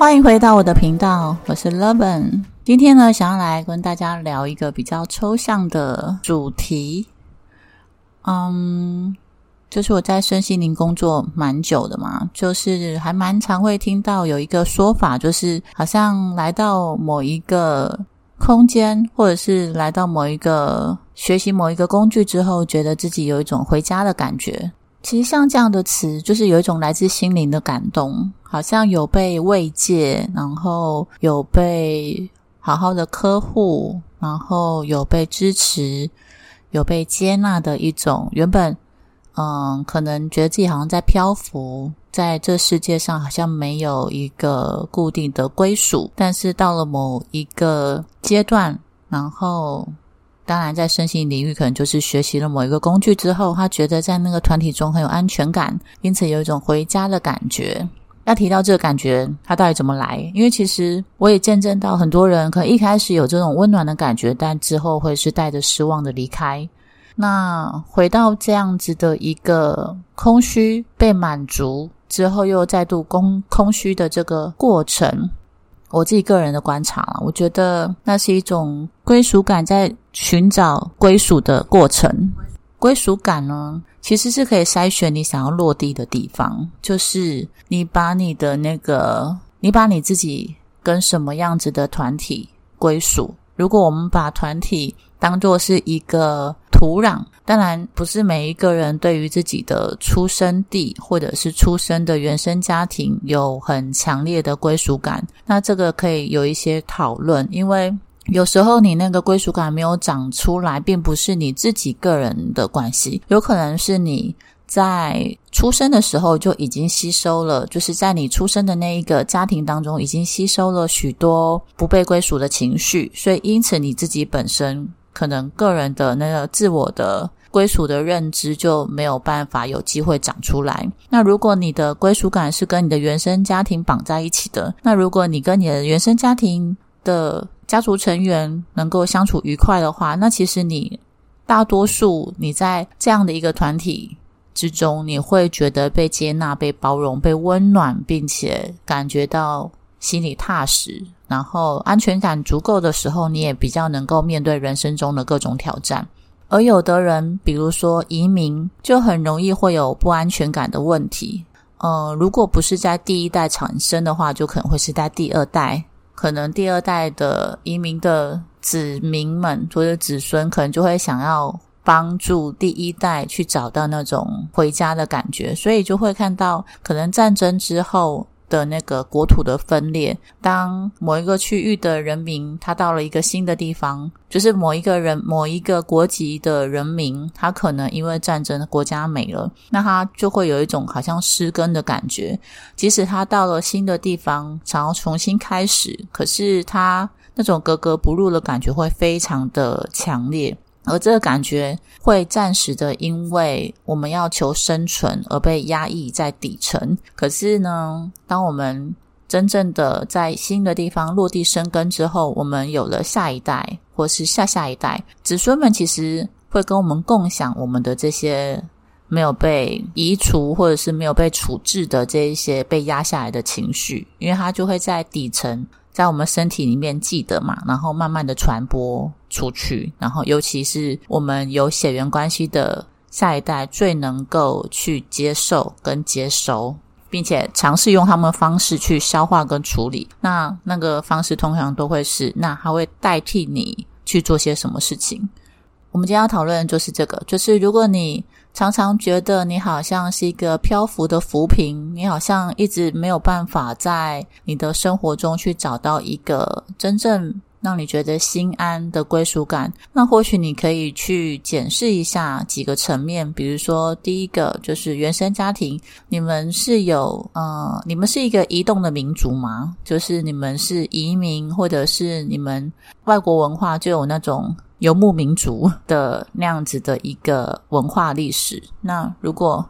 欢迎回到我的频道，我是 Levin。今天呢，想要来跟大家聊一个比较抽象的主题。嗯，就是我在身心灵工作蛮久的嘛，就是还蛮常会听到有一个说法，就是好像来到某一个空间，或者是来到某一个学习某一个工具之后，觉得自己有一种回家的感觉。其实像这样的词，就是有一种来自心灵的感动，好像有被慰藉，然后有被好好的呵护，然后有被支持，有被接纳的一种。原本，嗯，可能觉得自己好像在漂浮，在这世界上好像没有一个固定的归属，但是到了某一个阶段，然后。当然，在身心领域，可能就是学习了某一个工具之后，他觉得在那个团体中很有安全感，因此有一种回家的感觉。要提到这个感觉，它到底怎么来？因为其实我也见证到很多人，可能一开始有这种温暖的感觉，但之后会是带着失望的离开。那回到这样子的一个空虚被满足之后，又再度空空虚的这个过程。我自己个人的观察了，我觉得那是一种归属感，在寻找归属的过程。归属感呢，其实是可以筛选你想要落地的地方，就是你把你的那个，你把你自己跟什么样子的团体归属。如果我们把团体当做是一个土壤，当然不是每一个人对于自己的出生地或者是出生的原生家庭有很强烈的归属感。那这个可以有一些讨论，因为有时候你那个归属感没有长出来，并不是你自己个人的关系，有可能是你。在出生的时候就已经吸收了，就是在你出生的那一个家庭当中，已经吸收了许多不被归属的情绪，所以因此你自己本身可能个人的那个自我的归属的认知就没有办法有机会长出来。那如果你的归属感是跟你的原生家庭绑在一起的，那如果你跟你的原生家庭的家族成员能够相处愉快的话，那其实你大多数你在这样的一个团体。之中，你会觉得被接纳、被包容、被温暖，并且感觉到心里踏实，然后安全感足够的时候，你也比较能够面对人生中的各种挑战。而有的人，比如说移民，就很容易会有不安全感的问题。呃，如果不是在第一代产生的话，就可能会是在第二代，可能第二代的移民的子民们或者子孙，可能就会想要。帮助第一代去找到那种回家的感觉，所以就会看到可能战争之后的那个国土的分裂。当某一个区域的人民他到了一个新的地方，就是某一个人某一个国籍的人民，他可能因为战争国家没了，那他就会有一种好像失根的感觉。即使他到了新的地方，想要重新开始，可是他那种格格不入的感觉会非常的强烈。而这个感觉会暂时的，因为我们要求生存而被压抑在底层。可是呢，当我们真正的在新的地方落地生根之后，我们有了下一代，或是下下一代子孙们，其实会跟我们共享我们的这些没有被移除或者是没有被处置的这一些被压下来的情绪，因为它就会在底层。在我们身体里面记得嘛，然后慢慢的传播出去，然后尤其是我们有血缘关系的下一代，最能够去接受跟接收，并且尝试用他们方式去消化跟处理。那那个方式通常都会是，那他会代替你去做些什么事情。我们今天要讨论就是这个，就是如果你。常常觉得你好像是一个漂浮的浮萍，你好像一直没有办法在你的生活中去找到一个真正让你觉得心安的归属感。那或许你可以去检视一下几个层面，比如说第一个就是原生家庭，你们是有呃，你们是一个移动的民族吗？就是你们是移民，或者是你们外国文化就有那种。游牧民族的那样子的一个文化历史，那如果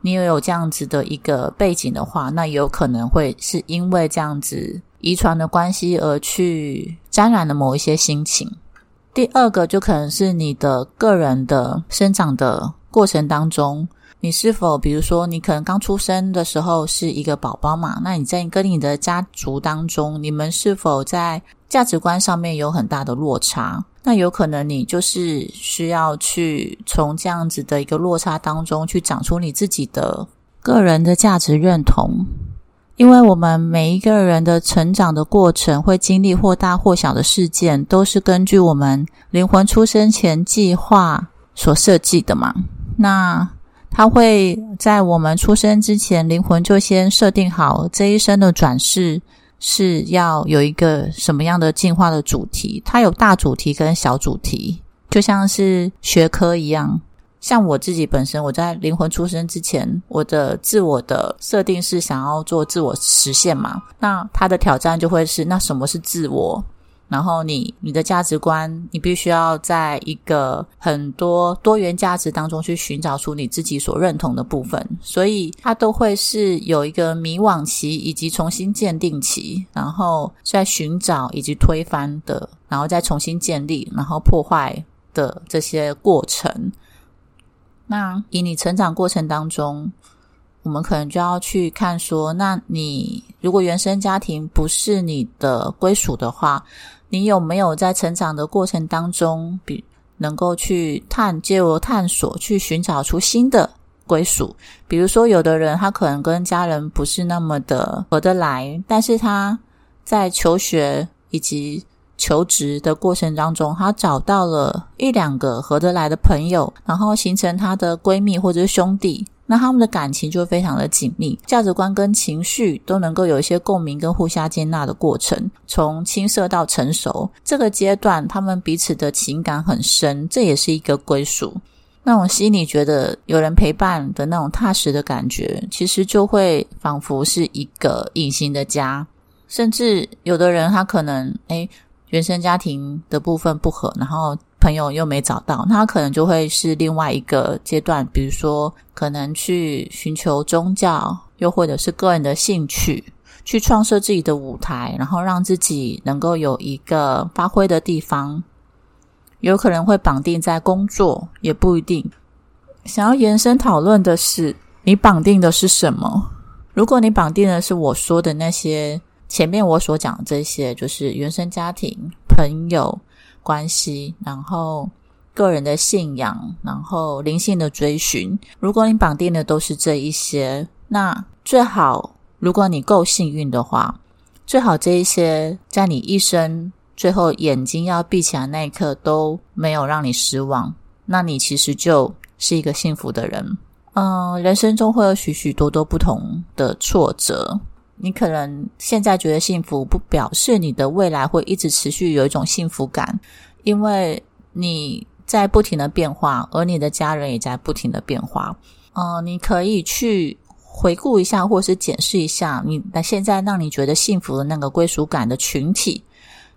你也有这样子的一个背景的话，那也有可能会是因为这样子遗传的关系而去沾染了某一些心情。第二个就可能是你的个人的生长的过程当中，你是否，比如说，你可能刚出生的时候是一个宝宝嘛？那你在跟你的家族当中，你们是否在价值观上面有很大的落差？那有可能你就是需要去从这样子的一个落差当中去长出你自己的个人的价值认同。因为我们每一个人的成长的过程，会经历或大或小的事件，都是根据我们灵魂出生前计划所设计的嘛？那他会在我们出生之前，灵魂就先设定好这一生的转世是要有一个什么样的进化的主题。它有大主题跟小主题，就像是学科一样。像我自己本身，我在灵魂出生之前，我的自我的设定是想要做自我实现嘛。那它的挑战就会是，那什么是自我？然后你你的价值观，你必须要在一个很多多元价值当中去寻找出你自己所认同的部分，所以它都会是有一个迷惘期以及重新鉴定期，然后在寻找以及推翻的，然后再重新建立，然后破坏的这些过程。那以你成长过程当中，我们可能就要去看说，那你如果原生家庭不是你的归属的话。你有没有在成长的过程当中，比能够去探，借由探索去寻找出新的归属？比如说，有的人他可能跟家人不是那么的合得来，但是他在求学以及求职的过程当中，他找到了一两个合得来的朋友，然后形成他的闺蜜或者是兄弟。那他们的感情就非常的紧密，价值观跟情绪都能够有一些共鸣跟互相接纳的过程。从青涩到成熟这个阶段，他们彼此的情感很深，这也是一个归属。那种心里觉得有人陪伴的那种踏实的感觉，其实就会仿佛是一个隐形的家。甚至有的人他可能诶原生家庭的部分不合，然后。朋友又没找到，那他可能就会是另外一个阶段，比如说可能去寻求宗教，又或者是个人的兴趣，去创设自己的舞台，然后让自己能够有一个发挥的地方。有可能会绑定在工作，也不一定。想要延伸讨论的是，你绑定的是什么？如果你绑定的是我说的那些前面我所讲的这些，就是原生家庭、朋友。关系，然后个人的信仰，然后灵性的追寻。如果你绑定的都是这一些，那最好，如果你够幸运的话，最好这一些在你一生最后眼睛要闭起来那一刻都没有让你失望，那你其实就是一个幸福的人。嗯，人生中会有许许多多不同的挫折。你可能现在觉得幸福，不表示你的未来会一直持续有一种幸福感，因为你在不停的变化，而你的家人也在不停的变化。嗯，你可以去回顾一下，或是检视一下你那现在让你觉得幸福的那个归属感的群体，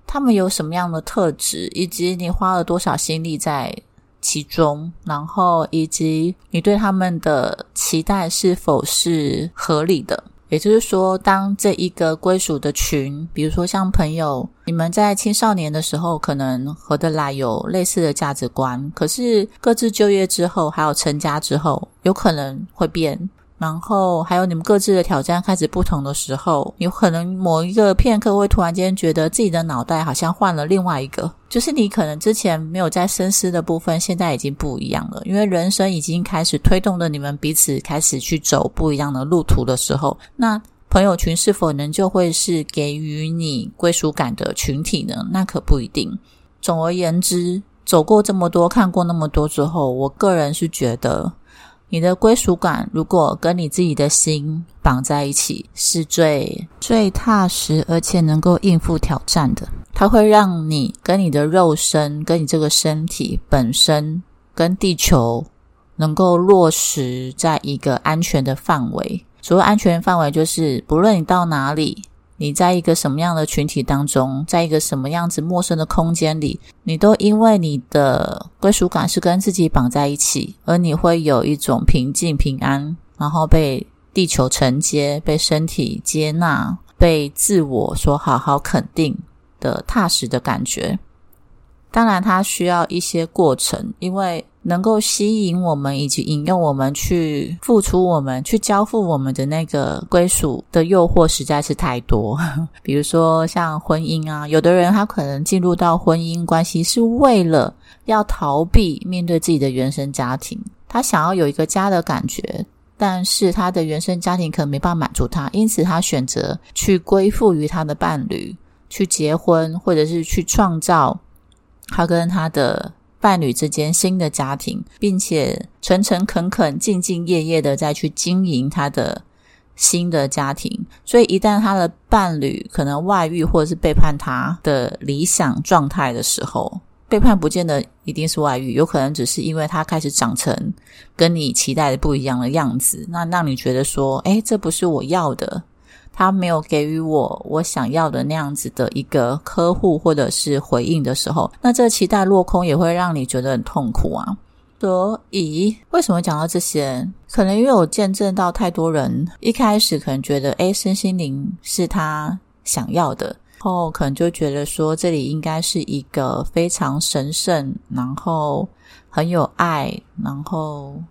他们有什么样的特质，以及你花了多少心力在其中，然后以及你对他们的期待是否是合理的。也就是说，当这一个归属的群，比如说像朋友，你们在青少年的时候可能合得来，有类似的价值观，可是各自就业之后，还有成家之后，有可能会变。然后还有你们各自的挑战开始不同的时候，有可能某一个片刻会突然间觉得自己的脑袋好像换了另外一个，就是你可能之前没有在深思的部分，现在已经不一样了。因为人生已经开始推动着你们彼此开始去走不一样的路途的时候，那朋友群是否能就会是给予你归属感的群体呢？那可不一定。总而言之，走过这么多，看过那么多之后，我个人是觉得。你的归属感，如果跟你自己的心绑在一起，是最最踏实，而且能够应付挑战的。它会让你跟你的肉身，跟你这个身体本身，跟地球能够落实在一个安全的范围。所谓安全范围，就是不论你到哪里。你在一个什么样的群体当中，在一个什么样子陌生的空间里，你都因为你的归属感是跟自己绑在一起，而你会有一种平静、平安，然后被地球承接、被身体接纳、被自我所好好肯定的踏实的感觉。当然，它需要一些过程，因为能够吸引我们以及引诱我们去付出、我们去交付我们的那个归属的诱惑实在是太多。比如说像婚姻啊，有的人他可能进入到婚姻关系是为了要逃避面对自己的原生家庭，他想要有一个家的感觉，但是他的原生家庭可能没办法满足他，因此他选择去归附于他的伴侣，去结婚，或者是去创造他跟他的。伴侣之间新的家庭，并且诚诚恳恳、兢兢业业的再去经营他的新的家庭。所以，一旦他的伴侣可能外遇或者是背叛他的理想状态的时候，背叛不见得一定是外遇，有可能只是因为他开始长成跟你期待的不一样的样子，那让你觉得说，哎，这不是我要的。他没有给予我我想要的那样子的一个呵护或者是回应的时候，那这期待落空也会让你觉得很痛苦啊。所以为什么讲到这些？可能因为我见证到太多人一开始可能觉得，诶身心灵是他想要的，后可能就觉得说这里应该是一个非常神圣，然后很有爱，然后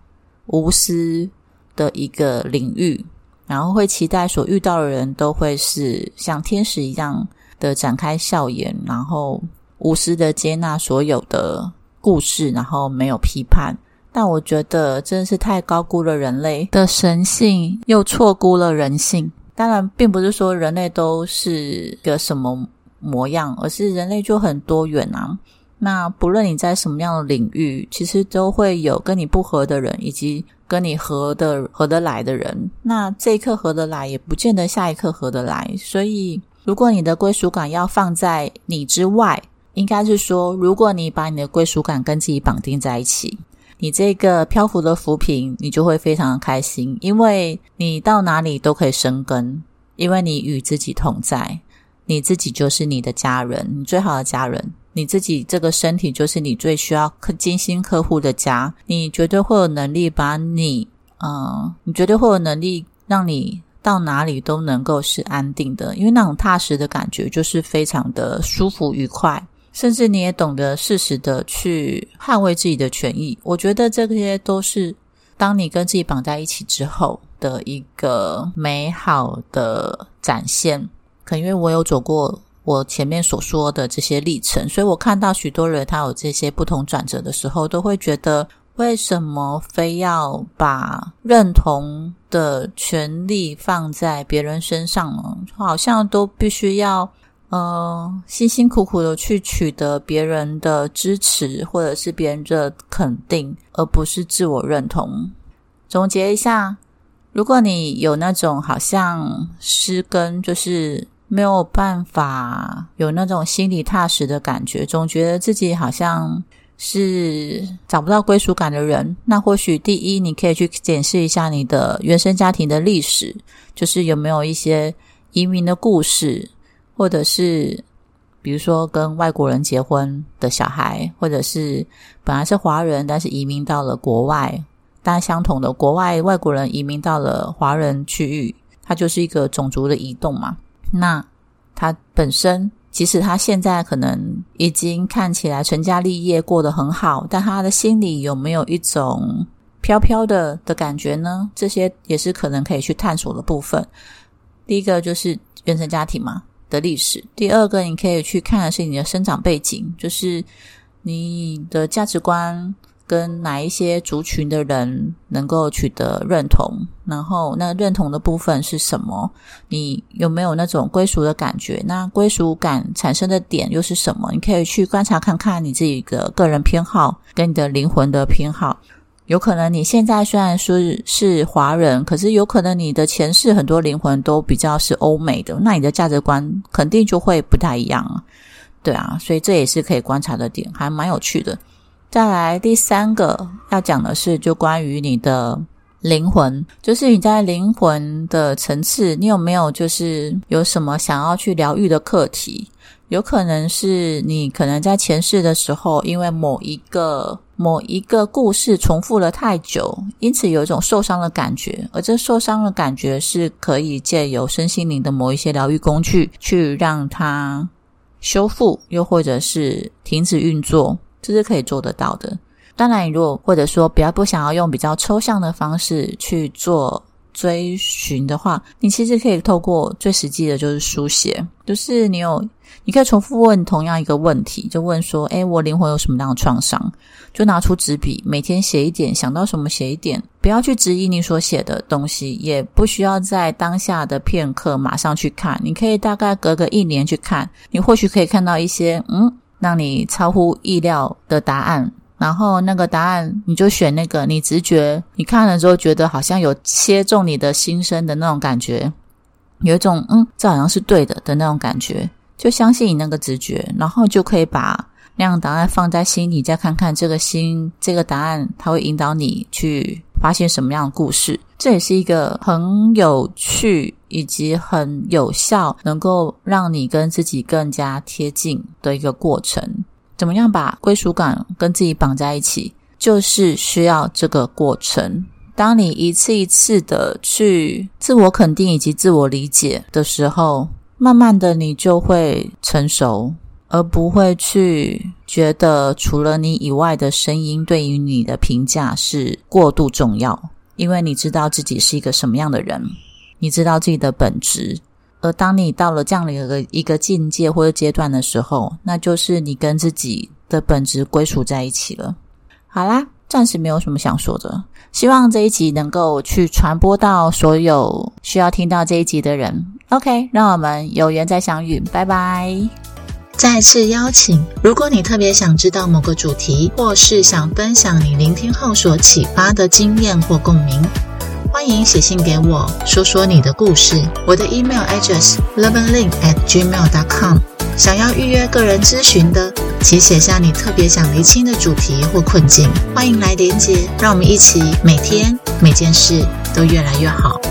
无私的一个领域。然后会期待所遇到的人都会是像天使一样的展开笑颜，然后无私的接纳所有的故事，然后没有批判。但我觉得真的是太高估了人类的神性，又错估了人性。当然，并不是说人类都是个什么模样，而是人类就很多元啊。那不论你在什么样的领域，其实都会有跟你不合的人，以及。跟你合的合得来的人，那这一刻合得来，也不见得下一刻合得来。所以，如果你的归属感要放在你之外，应该是说，如果你把你的归属感跟自己绑定在一起，你这个漂浮的浮萍，你就会非常的开心，因为你到哪里都可以生根，因为你与自己同在，你自己就是你的家人，你最好的家人。你自己这个身体就是你最需要精心呵护的家，你绝对会有能力把你，嗯，你绝对会有能力让你到哪里都能够是安定的，因为那种踏实的感觉就是非常的舒服愉快，甚至你也懂得适时的去捍卫自己的权益。我觉得这些都是当你跟自己绑在一起之后的一个美好的展现。可能因为我有走过。我前面所说的这些历程，所以我看到许多人他有这些不同转折的时候，都会觉得为什么非要把认同的权利放在别人身上呢？好像都必须要呃辛辛苦苦的去取得别人的支持，或者是别人的肯定，而不是自我认同。总结一下，如果你有那种好像失根，就是。没有办法有那种心里踏实的感觉，总觉得自己好像是找不到归属感的人。那或许第一，你可以去检视一下你的原生家庭的历史，就是有没有一些移民的故事，或者是比如说跟外国人结婚的小孩，或者是本来是华人，但是移民到了国外，但相同的国外外国人移民到了华人区域，它就是一个种族的移动嘛。那他本身，即使他现在可能已经看起来成家立业，过得很好，但他的心里有没有一种飘飘的的感觉呢？这些也是可能可以去探索的部分。第一个就是原生家庭嘛的历史，第二个你可以去看的是你的生长背景，就是你的价值观。跟哪一些族群的人能够取得认同？然后那认同的部分是什么？你有没有那种归属的感觉？那归属感产生的点又是什么？你可以去观察看看你自己的个人偏好跟你的灵魂的偏好。有可能你现在虽然说是华人，可是有可能你的前世很多灵魂都比较是欧美的，那你的价值观肯定就会不太一样啊。对啊，所以这也是可以观察的点，还蛮有趣的。再来第三个要讲的是，就关于你的灵魂，就是你在灵魂的层次，你有没有就是有什么想要去疗愈的课题？有可能是你可能在前世的时候，因为某一个某一个故事重复了太久，因此有一种受伤的感觉，而这受伤的感觉是可以借由身心灵的某一些疗愈工具去让它修复，又或者是停止运作。这是可以做得到的，当然，你如果或者说比较不想要用比较抽象的方式去做追寻的话，你其实可以透过最实际的就是书写，就是你有。你可以重复问同样一个问题，就问说：“哎，我灵魂有什么样的创伤？”就拿出纸笔，每天写一点，想到什么写一点，不要去质疑你所写的东西，也不需要在当下的片刻马上去看。你可以大概隔个一年去看，你或许可以看到一些嗯，让你超乎意料的答案。然后那个答案，你就选那个你直觉，你看了之后觉得好像有切中你的心声的那种感觉，有一种嗯，这好像是对的的那种感觉。就相信你那个直觉，然后就可以把那样答案放在心里，再看看这个心这个答案，它会引导你去发现什么样的故事。这也是一个很有趣以及很有效，能够让你跟自己更加贴近的一个过程。怎么样把归属感跟自己绑在一起，就是需要这个过程。当你一次一次的去自我肯定以及自我理解的时候。慢慢的，你就会成熟，而不会去觉得除了你以外的声音对于你的评价是过度重要。因为你知道自己是一个什么样的人，你知道自己的本质。而当你到了这样的一个一个境界或者阶段的时候，那就是你跟自己的本质归属在一起了。好啦，暂时没有什么想说的。希望这一集能够去传播到所有需要听到这一集的人。OK，让我们有缘再相遇，拜拜。再次邀请，如果你特别想知道某个主题，或是想分享你聆听后所启发的经验或共鸣，欢迎写信给我，说说你的故事。我的 email address loveandlink at gmail dot com。想要预约个人咨询的，请写下你特别想厘清的主题或困境，欢迎来连接，让我们一起每天每件事都越来越好。